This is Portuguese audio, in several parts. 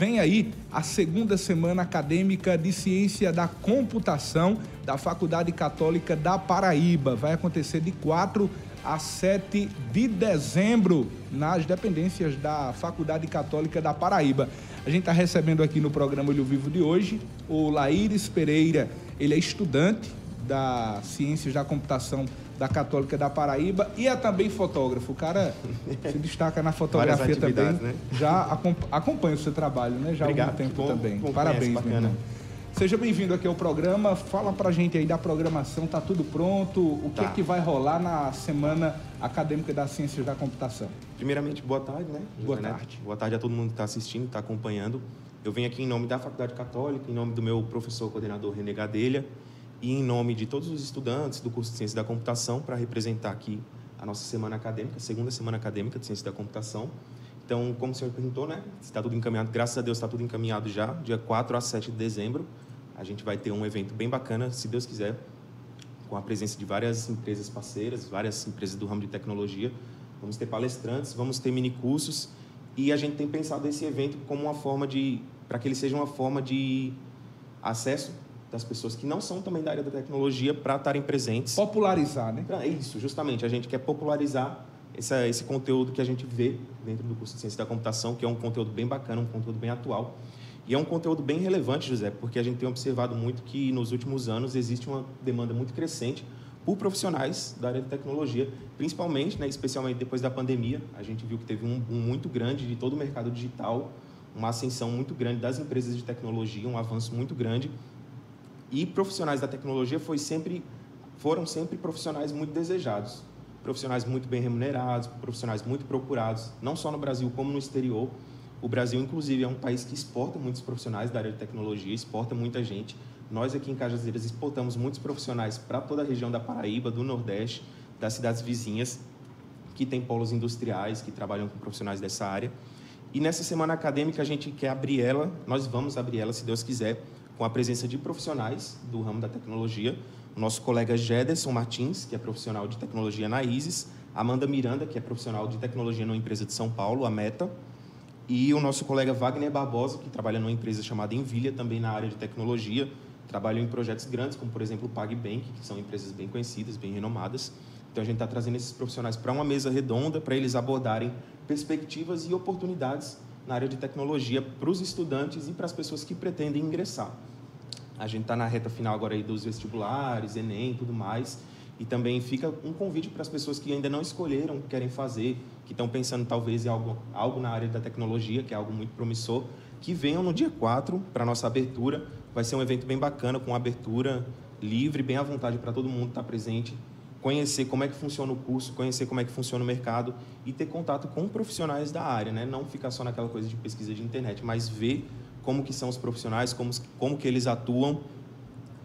Vem aí a segunda semana acadêmica de ciência da computação da Faculdade Católica da Paraíba. Vai acontecer de 4 a 7 de dezembro nas dependências da Faculdade Católica da Paraíba. A gente está recebendo aqui no programa Olho Vivo de hoje o Laíris Pereira. Ele é estudante da Ciências da Computação da Católica da Paraíba e é também fotógrafo. O cara se destaca na fotografia também. Né? Já acompanha o seu trabalho, né? Já Obrigado, há algum tempo bom, também. Bom Parabéns, irmão. Seja bem-vindo aqui ao programa. Fala pra gente aí da programação, tá tudo pronto? O que Tá. é que vai rolar na Semana Acadêmica das Ciências da Computação? Primeiramente, boa tarde, né? Boa José Neto? tarde. Boa tarde a todo mundo que está assistindo, está acompanhando. Eu venho aqui em nome da Faculdade Católica, em nome do meu professor coordenador René Gadelha e em nome de todos os estudantes do curso de Ciência da Computação para representar aqui a nossa semana acadêmica, segunda semana acadêmica de Ciência da Computação. Então, como o senhor perguntou, né? Está tudo encaminhado, graças a Deus está tudo encaminhado já, dia 4 a 7 de dezembro. A gente vai ter um evento bem bacana, se Deus quiser, com a presença de várias empresas parceiras, várias empresas do ramo de tecnologia. Vamos ter palestrantes, vamos ter minicursos e a gente tem pensado esse evento como uma forma de, para que ele seja uma forma de acesso das pessoas que não são também da área da tecnologia para estarem presentes. Popularizar, né? É isso, justamente. A gente quer popularizar essa, esse conteúdo que a gente vê dentro do curso de Ciência da Computação, que é um conteúdo bem bacana, um conteúdo bem atual. E é um conteúdo bem relevante, José, porque a gente tem observado muito que nos últimos anos existe uma demanda muito crescente por profissionais da área de tecnologia, principalmente, né, especialmente depois da pandemia. A gente viu que teve um boom muito grande de todo o mercado digital, uma ascensão muito grande das empresas de tecnologia, um avanço muito grande. E profissionais da tecnologia foi sempre, foram sempre profissionais muito desejados, profissionais muito bem remunerados, profissionais muito procurados, não só no Brasil como no exterior. O Brasil, inclusive, é um país que exporta muitos profissionais da área de tecnologia, exporta muita gente. Nós aqui em Cajazeiras exportamos muitos profissionais para toda a região da Paraíba, do Nordeste, das cidades vizinhas, que tem polos industriais, que trabalham com profissionais dessa área. E nessa semana acadêmica a gente quer abrir ela, nós vamos abrir ela, se Deus quiser, com a presença de profissionais do ramo da tecnologia. O nosso colega Gederson Martins, que é profissional de tecnologia na ISIS, Amanda Miranda, que é profissional de tecnologia numa empresa de São Paulo, a Meta, e o nosso colega Wagner Barbosa, que trabalha numa empresa chamada Envilha, também na área de tecnologia, trabalha em projetos grandes, como por exemplo o PagBank, que são empresas bem conhecidas, bem renomadas. Então a gente está trazendo esses profissionais para uma mesa redonda, para eles abordarem perspectivas e oportunidades na área de tecnologia para os estudantes e para as pessoas que pretendem ingressar. A gente está na reta final agora aí dos vestibulares, Enem tudo mais. E também fica um convite para as pessoas que ainda não escolheram que querem fazer, que estão pensando talvez em algo, algo na área da tecnologia, que é algo muito promissor, que venham no dia 4 para nossa abertura. Vai ser um evento bem bacana, com abertura livre, bem à vontade para todo mundo estar presente, conhecer como é que funciona o curso, conhecer como é que funciona o mercado e ter contato com profissionais da área, né? Não ficar só naquela coisa de pesquisa de internet, mas ver como que são os profissionais, como, como que eles atuam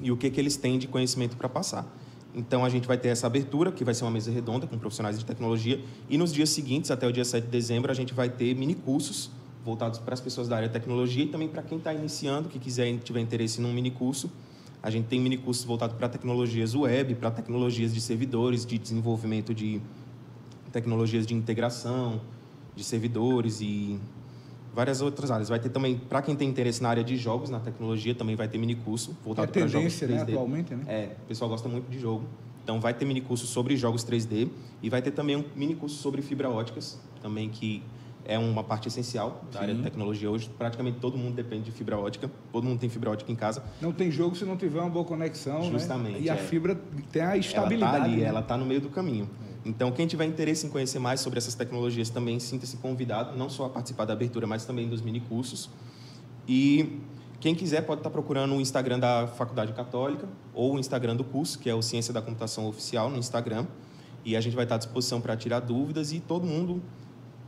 e o que que eles têm de conhecimento para passar. Então a gente vai ter essa abertura, que vai ser uma mesa redonda com profissionais de tecnologia, e nos dias seguintes, até o dia 7 de dezembro, a gente vai ter mini cursos voltados para as pessoas da área de tecnologia e também para quem está iniciando, que quiser tiver interesse num mini curso. A gente tem mini cursos voltados para tecnologias web, para tecnologias de servidores, de desenvolvimento de tecnologias de integração, de servidores e várias outras áreas. Vai ter também, para quem tem interesse na área de jogos, na tecnologia, também vai ter mini curso É voltado para jogos tendência, 3D. né, atualmente, né? É, o pessoal gosta muito de jogo. Então vai ter mini curso sobre jogos 3D e vai ter também um mini curso sobre fibra óticas, também que é uma parte essencial da área de tecnologia hoje. Praticamente todo mundo depende de fibra ótica. Todo mundo tem fibra ótica em casa. Não tem jogo se não tiver uma boa conexão, Justamente, né? E a é. fibra tem a Ela estabilidade. está ali, né? ela está no meio do caminho. Então, quem tiver interesse em conhecer mais sobre essas tecnologias também sinta-se convidado, não só a participar da abertura, mas também dos mini cursos. E quem quiser pode estar procurando o Instagram da Faculdade Católica ou o Instagram do curso, que é o Ciência da Computação Oficial no Instagram. E a gente vai estar à disposição para tirar dúvidas e todo mundo,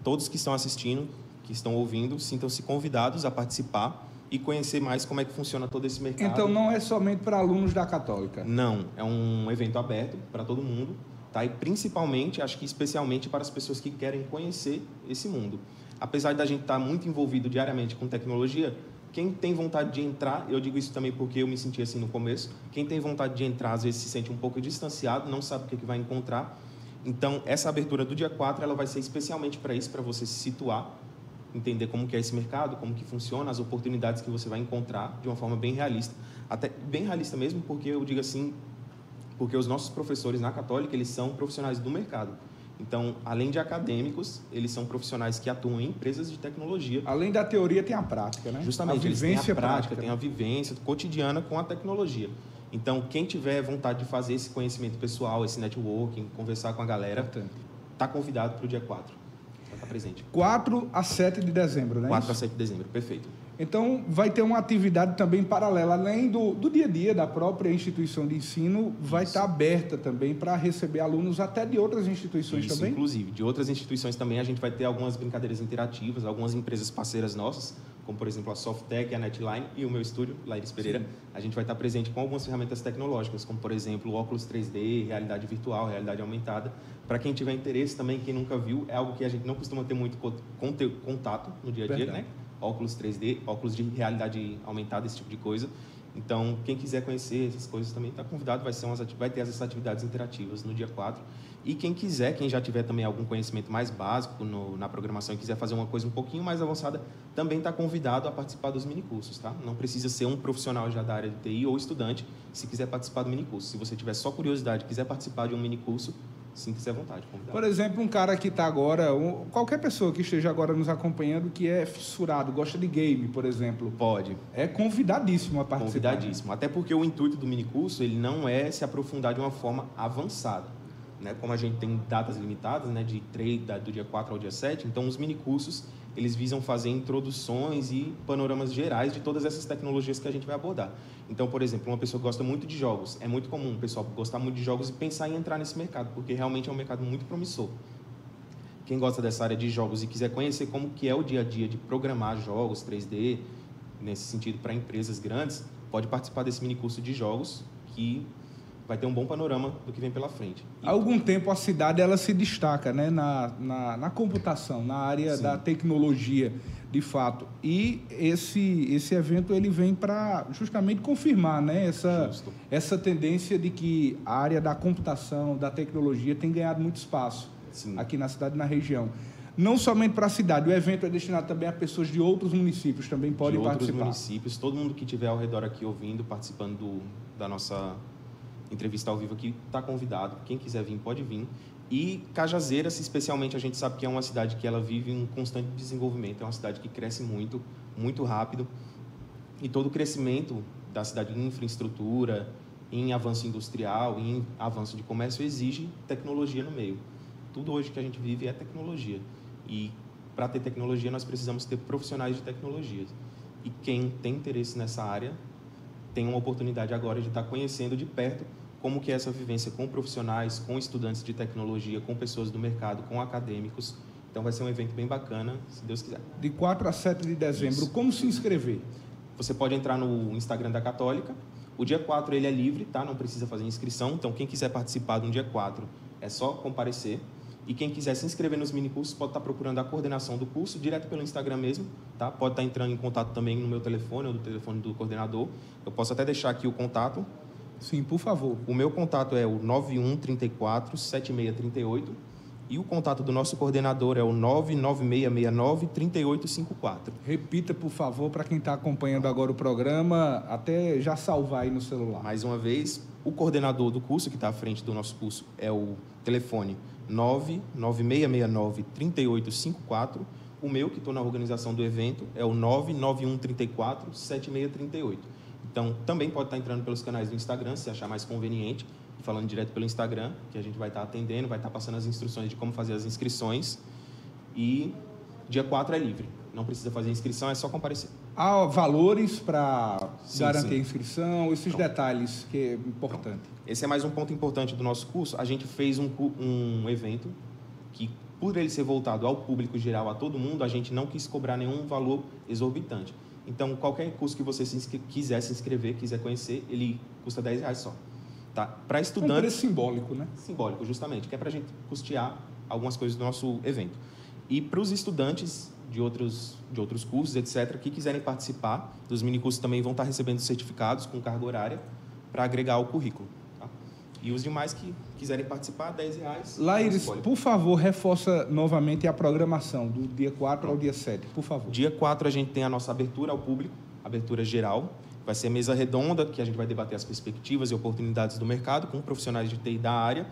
todos que estão assistindo, que estão ouvindo, sintam-se convidados a participar e conhecer mais como é que funciona todo esse mercado. Então não é somente para alunos da Católica. Não, é um evento aberto para todo mundo, tá? E principalmente, acho que especialmente para as pessoas que querem conhecer esse mundo. Apesar da gente estar muito envolvido diariamente com tecnologia, quem tem vontade de entrar, eu digo isso também porque eu me senti assim no começo, quem tem vontade de entrar às vezes se sente um pouco distanciado, não sabe o que, que vai encontrar. Então, essa abertura do dia 4, ela vai ser especialmente para isso, para você se situar entender como que é esse mercado, como que funciona, as oportunidades que você vai encontrar de uma forma bem realista. Até bem realista mesmo, porque eu digo assim, porque os nossos professores na Católica, eles são profissionais do mercado. Então, além de acadêmicos, eles são profissionais que atuam em empresas de tecnologia. Além da teoria, tem a prática, né? Justamente, a vivência eles têm a prática, prática tem a vivência cotidiana com a tecnologia. Então, quem tiver vontade de fazer esse conhecimento pessoal, esse networking, conversar com a galera, está convidado para o dia 4. Vai estar presente. 4 a 7 de dezembro, né? 4 a 7 de dezembro, perfeito. Então, vai ter uma atividade também paralela, além do, do dia a dia da própria instituição de ensino, vai Isso. estar aberta também para receber alunos até de outras instituições Isso, também? inclusive. De outras instituições também, a gente vai ter algumas brincadeiras interativas, algumas empresas parceiras nossas, como por exemplo a Softec, a Netline e o meu estúdio, Lairis Pereira. Sim. A gente vai estar presente com algumas ferramentas tecnológicas, como por exemplo o óculos 3D, realidade virtual, realidade aumentada. Para quem tiver interesse também, quem nunca viu, é algo que a gente não costuma ter muito contato no dia a dia, Verdade. né? Óculos 3D, óculos de realidade aumentada, esse tipo de coisa. Então, quem quiser conhecer essas coisas também está convidado, vai, ser umas, vai ter essas atividades interativas no dia 4. E quem quiser, quem já tiver também algum conhecimento mais básico no, na programação e quiser fazer uma coisa um pouquinho mais avançada, também está convidado a participar dos minicursos, tá? Não precisa ser um profissional já da área de TI ou estudante se quiser participar do minicurso. Se você tiver só curiosidade, quiser participar de um minicurso, Sinta-se à vontade. Convidado. Por exemplo, um cara que está agora, um, qualquer pessoa que esteja agora nos acompanhando que é fissurado, gosta de game, por exemplo. Pode. É convidadíssimo a participar. Convidadíssimo. Até porque o intuito do minicurso ele não é se aprofundar de uma forma avançada. Né? Como a gente tem datas limitadas, né, de 3, do dia 4 ao dia 7, então os minicursos eles visam fazer introduções e panoramas gerais de todas essas tecnologias que a gente vai abordar. Então, por exemplo, uma pessoa que gosta muito de jogos, é muito comum o pessoal gostar muito de jogos e pensar em entrar nesse mercado, porque realmente é um mercado muito promissor. Quem gosta dessa área de jogos e quiser conhecer como que é o dia a dia de programar jogos 3D, nesse sentido para empresas grandes, pode participar desse mini curso de jogos que vai ter um bom panorama do que vem pela frente. Há algum tempo a cidade ela se destaca né, na, na, na computação, na área Sim. da tecnologia, de fato. E esse, esse evento ele vem para justamente confirmar né, essa, essa tendência de que a área da computação, da tecnologia tem ganhado muito espaço Sim. aqui na cidade e na região. Não somente para a cidade, o evento é destinado também a pessoas de outros municípios, também podem de outros participar. municípios, todo mundo que estiver ao redor aqui ouvindo, participando do, da nossa entrevista ao vivo aqui, está convidado. Quem quiser vir, pode vir. E Cajazeiras, especialmente, a gente sabe que é uma cidade que ela vive um constante desenvolvimento. É uma cidade que cresce muito, muito rápido. E todo o crescimento da cidade em infraestrutura, em avanço industrial, em avanço de comércio, exige tecnologia no meio. Tudo hoje que a gente vive é tecnologia. E para ter tecnologia, nós precisamos ter profissionais de tecnologia. E quem tem interesse nessa área tem uma oportunidade agora de estar conhecendo de perto como que é essa vivência com profissionais, com estudantes de tecnologia, com pessoas do mercado, com acadêmicos. Então vai ser um evento bem bacana, se Deus quiser. De 4 a 7 de dezembro, Isso. como se inscrever? Você pode entrar no Instagram da Católica. O dia 4 ele é livre, tá? Não precisa fazer inscrição. Então quem quiser participar do dia 4 é só comparecer. E quem quiser se inscrever nos minicursos pode estar procurando a coordenação do curso direto pelo Instagram mesmo, tá? Pode estar entrando em contato também no meu telefone ou no telefone do coordenador. Eu posso até deixar aqui o contato. Sim, por favor. O meu contato é o 9134 7638 e o contato do nosso coordenador é o 99669 3854. Repita, por favor, para quem está acompanhando agora o programa, até já salvar aí no celular. Mais uma vez, o coordenador do curso, que está à frente do nosso curso, é o telefone 99669-3854. O meu, que estou na organização do evento, é o 99134-7638. Então, também pode estar entrando pelos canais do Instagram, se achar mais conveniente, falando direto pelo Instagram, que a gente vai estar atendendo, vai estar passando as instruções de como fazer as inscrições. E dia 4 é livre. Não precisa fazer inscrição, é só comparecer. Há valores para garantir sim. a inscrição, esses então, detalhes que é importante. Então, esse é mais um ponto importante do nosso curso. A gente fez um, um evento que, por ele ser voltado ao público geral, a todo mundo, a gente não quis cobrar nenhum valor exorbitante. Então, qualquer curso que você se quiser se inscrever, quiser conhecer, ele custa 10 reais só. Tá? Para estudantes... É um preço simbólico, né? Simbólico, justamente, que é para a gente custear algumas coisas do nosso evento. E para os estudantes de outros, de outros cursos, etc., que quiserem participar dos minicursos também vão estar recebendo certificados com carga horária para agregar ao currículo. E os demais que quiserem participar, 10 reais. Laíris, por favor, reforça novamente a programação do dia 4 ao dia 7, por favor. Dia 4 a gente tem a nossa abertura ao público, abertura geral. Vai ser mesa redonda, que a gente vai debater as perspectivas e oportunidades do mercado com profissionais de TI da área.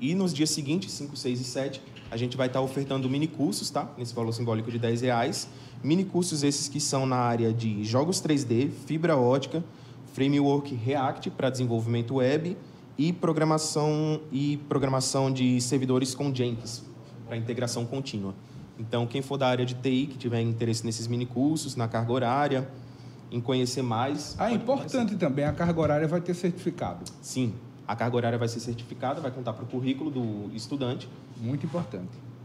E nos dias seguintes, 5, 6 e 7, a gente vai estar ofertando mini cursos, tá? Nesse valor simbólico de 10 reais. Mini cursos esses que são na área de jogos 3D, fibra ótica, framework React para desenvolvimento web e programação e programação de servidores com Jenkins para integração contínua. Então, quem for da área de TI que tiver interesse nesses mini cursos, na carga horária, em conhecer mais. Ah, é importante também, a carga horária vai ter certificado. Sim, a carga horária vai ser certificada, vai contar para o currículo do estudante. Muito importante.